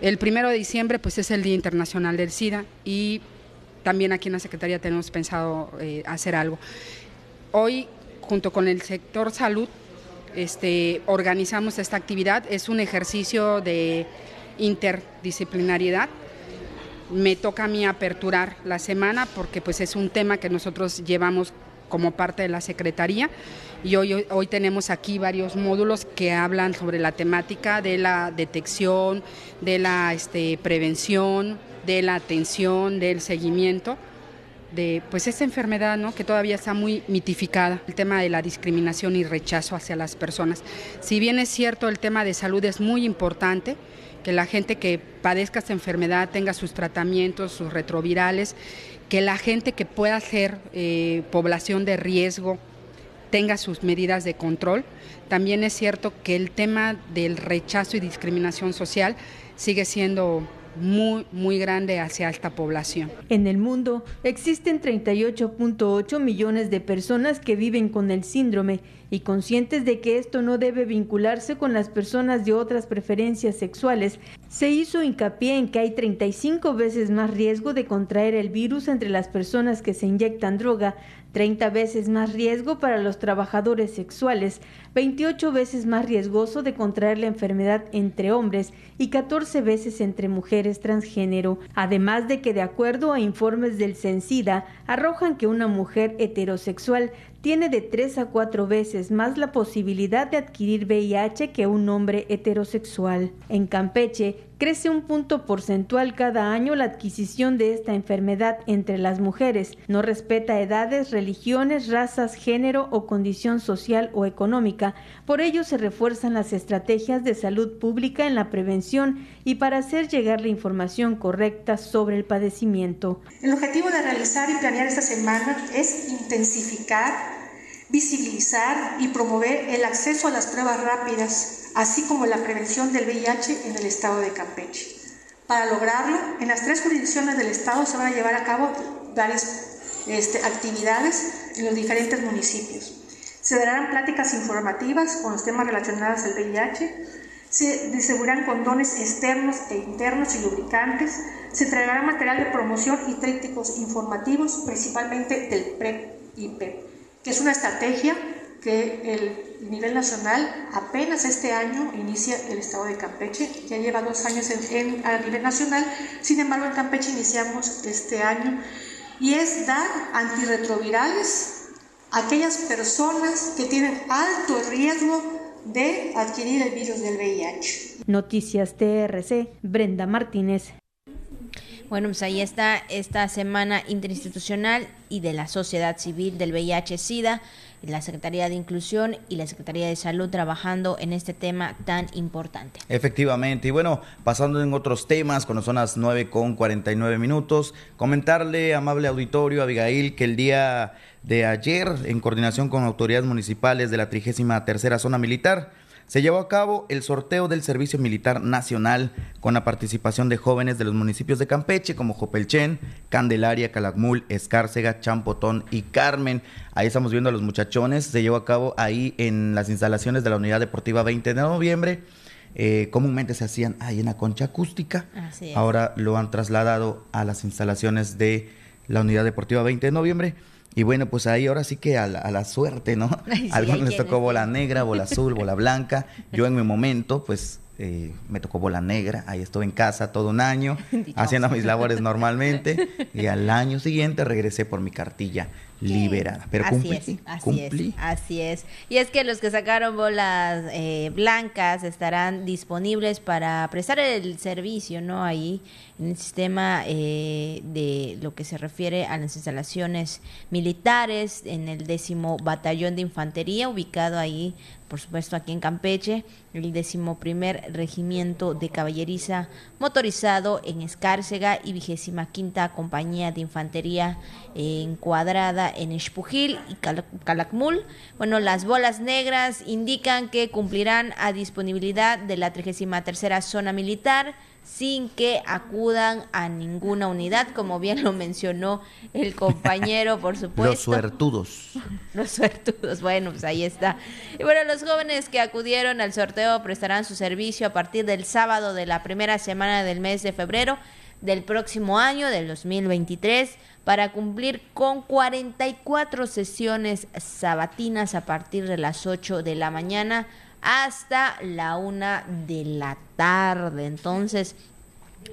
El primero de diciembre pues es el Día Internacional del SIDA y también aquí en la Secretaría tenemos pensado eh, hacer algo. Hoy, junto con el sector salud, este, organizamos esta actividad. Es un ejercicio de interdisciplinariedad. Me toca a mí aperturar la semana porque pues es un tema que nosotros llevamos como parte de la Secretaría y hoy, hoy tenemos aquí varios módulos que hablan sobre la temática de la detección, de la este, prevención, de la atención, del seguimiento de pues esta enfermedad ¿no? que todavía está muy mitificada, el tema de la discriminación y rechazo hacia las personas. Si bien es cierto, el tema de salud es muy importante, que la gente que padezca esta enfermedad tenga sus tratamientos, sus retrovirales, que la gente que pueda ser eh, población de riesgo tenga sus medidas de control. También es cierto que el tema del rechazo y discriminación social sigue siendo muy, muy grande hacia esta población. En el mundo existen 38.8 millones de personas que viven con el síndrome y conscientes de que esto no debe vincularse con las personas de otras preferencias sexuales, se hizo hincapié en que hay 35 veces más riesgo de contraer el virus entre las personas que se inyectan droga 30 veces más riesgo para los trabajadores sexuales, 28 veces más riesgoso de contraer la enfermedad entre hombres y 14 veces entre mujeres transgénero, además de que de acuerdo a informes del CENSIDA arrojan que una mujer heterosexual tiene de 3 a 4 veces más la posibilidad de adquirir VIH que un hombre heterosexual. En Campeche, crece un punto porcentual cada año la adquisición de esta enfermedad entre las mujeres. No respeta edades, religiones, razas, género o condición social o económica. Por ello se refuerzan las estrategias de salud pública en la prevención y para hacer llegar la información correcta sobre el padecimiento. El objetivo de realizar y planear esta semana es intensificar, visibilizar y promover el acceso a las pruebas rápidas así como la prevención del VIH en el estado de Campeche. Para lograrlo, en las tres jurisdicciones del estado se van a llevar a cabo varias este, actividades en los diferentes municipios. Se darán pláticas informativas con los temas relacionados al VIH, se distribuirán condones externos e internos y lubricantes, se traerá material de promoción y trípticos informativos, principalmente del PrEP y PEP, que es una estrategia que el nivel nacional apenas este año inicia el estado de Campeche, ya lleva dos años en, a nivel nacional, sin embargo en Campeche iniciamos este año y es dar antirretrovirales a aquellas personas que tienen alto riesgo de adquirir el virus del VIH. Noticias TRC, Brenda Martínez. Bueno, pues ahí está esta semana interinstitucional y de la sociedad civil del VIH-Sida la Secretaría de Inclusión y la Secretaría de Salud trabajando en este tema tan importante. Efectivamente, y bueno, pasando en otros temas, cuando son las 9 con 49 minutos, comentarle, amable auditorio, Abigail, que el día de ayer, en coordinación con autoridades municipales de la 33 Zona Militar, se llevó a cabo el sorteo del Servicio Militar Nacional con la participación de jóvenes de los municipios de Campeche como Jopelchen, Candelaria, Calakmul, Escárcega, Champotón y Carmen. Ahí estamos viendo a los muchachones. Se llevó a cabo ahí en las instalaciones de la Unidad Deportiva 20 de noviembre. Eh, comúnmente se hacían ahí en la concha acústica. Ahora lo han trasladado a las instalaciones de la Unidad Deportiva 20 de noviembre. Y bueno, pues ahí ahora sí que a la, suerte, ¿no? a algunos les tocó bola negra, bola azul, bola blanca. Yo en mi momento, pues eh, me tocó bola negra, ahí estuve en casa todo un año, haciendo mis labores normalmente, y al año siguiente regresé por mi cartilla liberada. Pero así cumplí, es, así es, así es. Y es que los que sacaron bolas eh, blancas estarán disponibles para prestar el servicio, ¿no? Ahí en el sistema eh, de lo que se refiere a las instalaciones militares, en el décimo batallón de infantería, ubicado ahí por supuesto aquí en Campeche, el decimoprimer regimiento de caballeriza motorizado en Escárcega y vigésima quinta compañía de infantería encuadrada en Espujil y Calakmul. Bueno, las bolas negras indican que cumplirán a disponibilidad de la 33 zona militar sin que acudan a ninguna unidad, como bien lo mencionó el compañero, por supuesto. Los suertudos. Los suertudos, bueno, pues ahí está. Y bueno, los jóvenes que acudieron al sorteo prestarán su servicio a partir del sábado de la primera semana del mes de febrero del próximo año, del 2023, para cumplir con 44 sesiones sabatinas a partir de las 8 de la mañana hasta la una de la tarde. Entonces,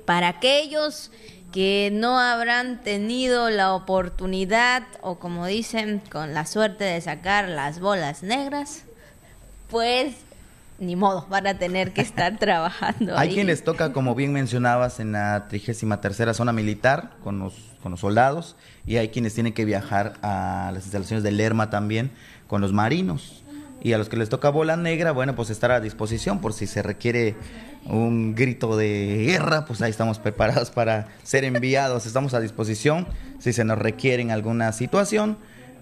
para aquellos que no habrán tenido la oportunidad o como dicen, con la suerte de sacar las bolas negras, pues ni modo, van a tener que estar trabajando. Hay quien les toca, como bien mencionabas, en la 33 tercera zona militar con los, con los soldados y hay quienes tienen que viajar a las instalaciones de Lerma también con los marinos. Y a los que les toca bola negra, bueno, pues estar a disposición por si se requiere un grito de guerra, pues ahí estamos preparados para ser enviados, estamos a disposición si se nos requiere en alguna situación.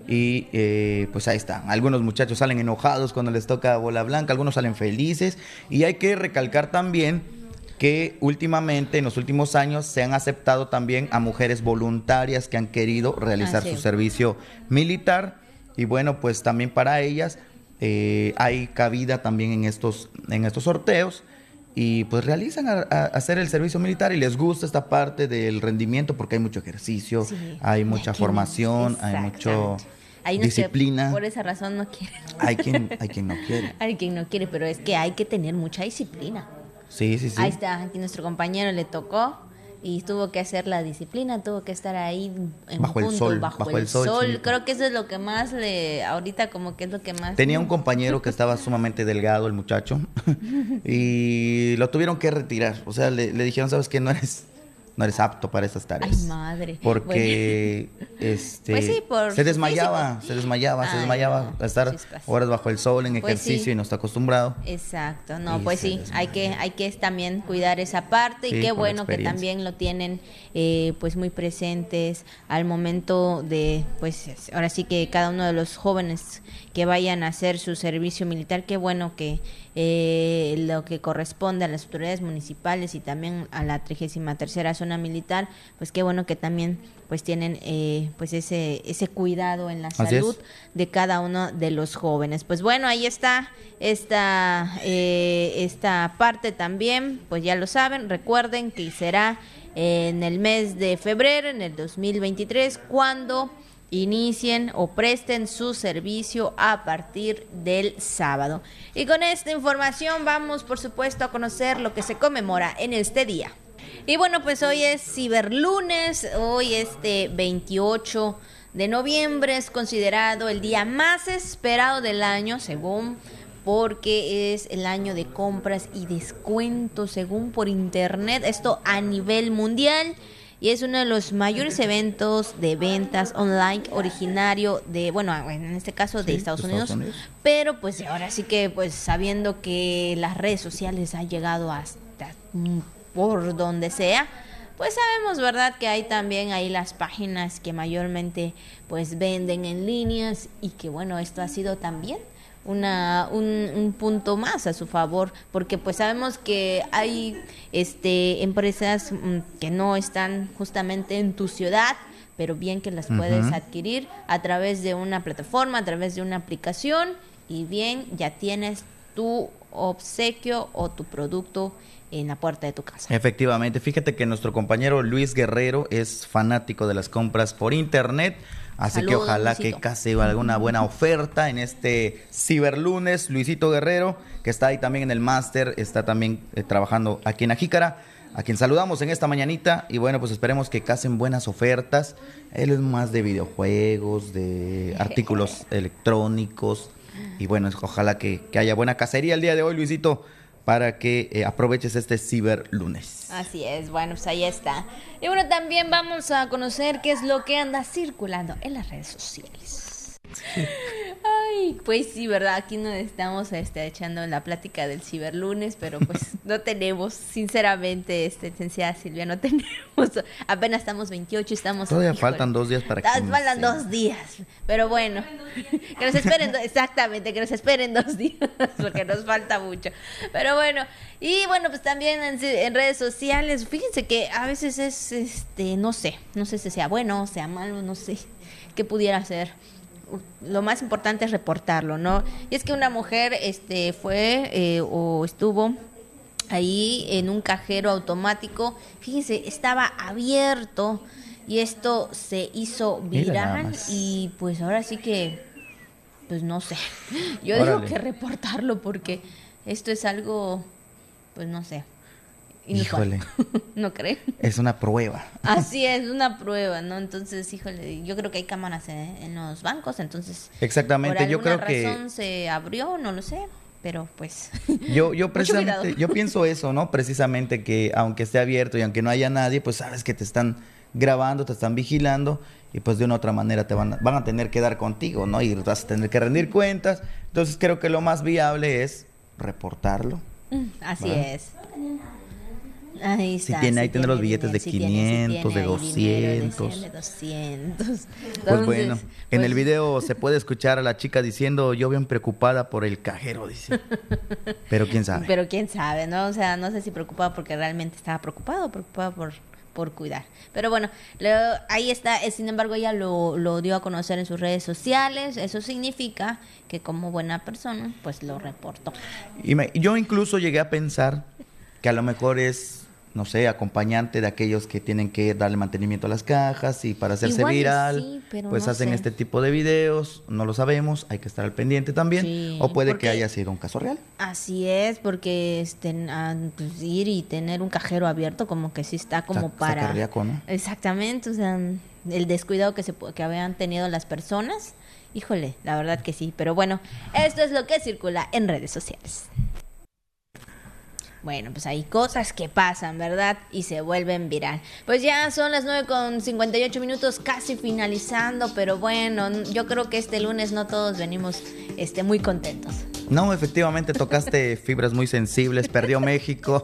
Y eh, pues ahí está. Algunos muchachos salen enojados cuando les toca bola blanca, algunos salen felices. Y hay que recalcar también que últimamente, en los últimos años, se han aceptado también a mujeres voluntarias que han querido realizar su servicio militar. Y bueno, pues también para ellas eh, hay cabida también en estos, en estos sorteos y pues realizan a, hacer el servicio militar y les gusta esta parte del rendimiento porque hay mucho ejercicio, hay mucha formación, hay mucho disciplina. por esa razón no quieren. Hay quien, hay quien no quiere. hay quien no quiere, pero es que hay que tener mucha disciplina. Sí, sí, sí. Ahí está, aquí nuestro compañero le tocó y tuvo que hacer la disciplina, tuvo que estar ahí en bajo el sol, bajo, el, sol. Creo que eso es lo que más le, ahorita como que es lo que más. Tenía un compañero que estaba sumamente delgado, el muchacho, y lo tuvieron que retirar. O sea, le, le dijeron, sabes que no eres no eres apto para esas tareas. Ay, madre. Porque este pues se desmayaba, se desmayaba, se desmayaba a estar horas bajo el sol en pues ejercicio y no está acostumbrado. Exacto. No, pues sí, hay que hay que también cuidar esa parte y qué bueno que también lo tienen eh, pues muy presentes al momento de pues ahora sí que cada uno de los jóvenes que vayan a hacer su servicio militar, qué bueno que eh, lo que corresponde a las autoridades municipales y también a la 33 zona militar, pues qué bueno que también pues tienen eh, pues ese ese cuidado en la salud de cada uno de los jóvenes. Pues bueno, ahí está esta eh, esta parte también, pues ya lo saben, recuerden que será en el mes de febrero, en el 2023, cuando inicien o presten su servicio a partir del sábado. Y con esta información vamos, por supuesto, a conocer lo que se conmemora en este día. Y bueno, pues hoy es ciberlunes, hoy este 28 de noviembre es considerado el día más esperado del año, según porque es el año de compras y descuentos, según por internet, esto a nivel mundial y es uno de los mayores eventos de ventas online originario de, bueno, en este caso de, Estados, Unidos, pero pues ahora sí que pues sabiendo que las redes sociales han llegado hasta por donde sea, pues sabemos, ¿verdad? Que hay también ahí las páginas que mayormente pues venden en líneas y que bueno, esto ha sido también una, un, punto más a su favor, porque pues sabemos que hay este, empresas mm, que no están justamente en tu ciudad, pero bien que las puedes adquirir a través de una plataforma, a través de una aplicación y bien ya tienes tu obsequio o tu producto en la puerta de tu casa. Efectivamente, fíjate que nuestro compañero Luis Guerrero es fanático de las compras por internet. Así que ojalá que case alguna buena oferta en este ciberlunes. Luisito Guerrero, que está ahí también en el máster, está también eh, trabajando aquí en Ajícara, a quien saludamos en esta mañanita. Y bueno, pues esperemos que casen buenas ofertas. Él es más de videojuegos, de artículos electrónicos. Y bueno, ojalá que, que haya buena cacería el día de hoy, Luisito para que eh, aproveches este ciberlunes. Así es, bueno, pues ahí está. Y bueno, también vamos a conocer qué es lo que anda circulando en las redes sociales. Ay, Ay, pues sí, ¿verdad? Aquí nos estamos este, echando la plática del ciberlunes, pero pues no tenemos, sinceramente, este, licenciada Silvia, no tenemos. Apenas estamos 28, estamos... Todavía faltan dos días para que... Faltan dos días, pero bueno, que nos esperen, exactamente, que nos esperen dos días, porque nos falta mucho. Pero bueno, y bueno, pues también en, en redes sociales, fíjense que a veces es, este, no sé, no sé si sea bueno, sea malo, no sé qué pudiera ser lo más importante es reportarlo, ¿no? Y es que una mujer este, fue eh, o estuvo ahí en un cajero automático, fíjense, estaba abierto y esto se hizo viral y pues ahora sí que, pues no sé, yo digo que reportarlo porque esto es algo, pues no sé, Híjole. ¿No cree? Es una prueba. Así es, una prueba, ¿no? Entonces, híjole, yo creo que hay cámaras en, los bancos, entonces. Exactamente, por yo creo que. razón se abrió, no lo sé, pero pues. Yo, yo precisamente, yo pienso eso, ¿no? Precisamente que aunque esté abierto y aunque no haya nadie, pues sabes que te están grabando, te están vigilando y pues de una otra manera te van a, van a tener que dar contigo, ¿no? Y vas a tener que rendir cuentas. Entonces creo que lo más viable es reportarlo. Mm, así es. Ahí está. Si tiene, ahí tiene los billetes de 500, de 200. de 200. pues bueno, en el pues video se puede escuchar a la chica diciendo, yo bien preocupada por el cajero, dice. Pero quién sabe. Pero quién sabe, ¿no? O sea, no sé si preocupada porque realmente estaba preocupado o preocupada por, por cuidar. Pero bueno, ahí está. Eh, sin embargo, ella lo, lo dio a conocer en sus redes sociales. Eso significa que como buena persona, pues lo reportó. Y yo incluso llegué a pensar que a lo mejor es no sé, acompañante de aquellos que tienen que darle mantenimiento a las cajas y para hacerse viral, pues hacen este tipo de videos, no lo sabemos, hay que estar al pendiente también, o puede que haya sido un caso real. Así es, porque este, pues, ir y tener un cajero abierto como que sí está como para... ¿no? Exactamente, o sea, el descuidado que, se, que habían tenido las personas, híjole, la verdad que sí, pero bueno, esto es lo que circula en redes sociales. Bueno, pues hay cosas que pasan, ¿verdad? Y se vuelven viral. Pues ya son las 9 con 58 minutos, casi finalizando, pero bueno, yo creo que este lunes no todos venimos este, muy contentos. No, efectivamente tocaste fibras muy sensibles, perdió México.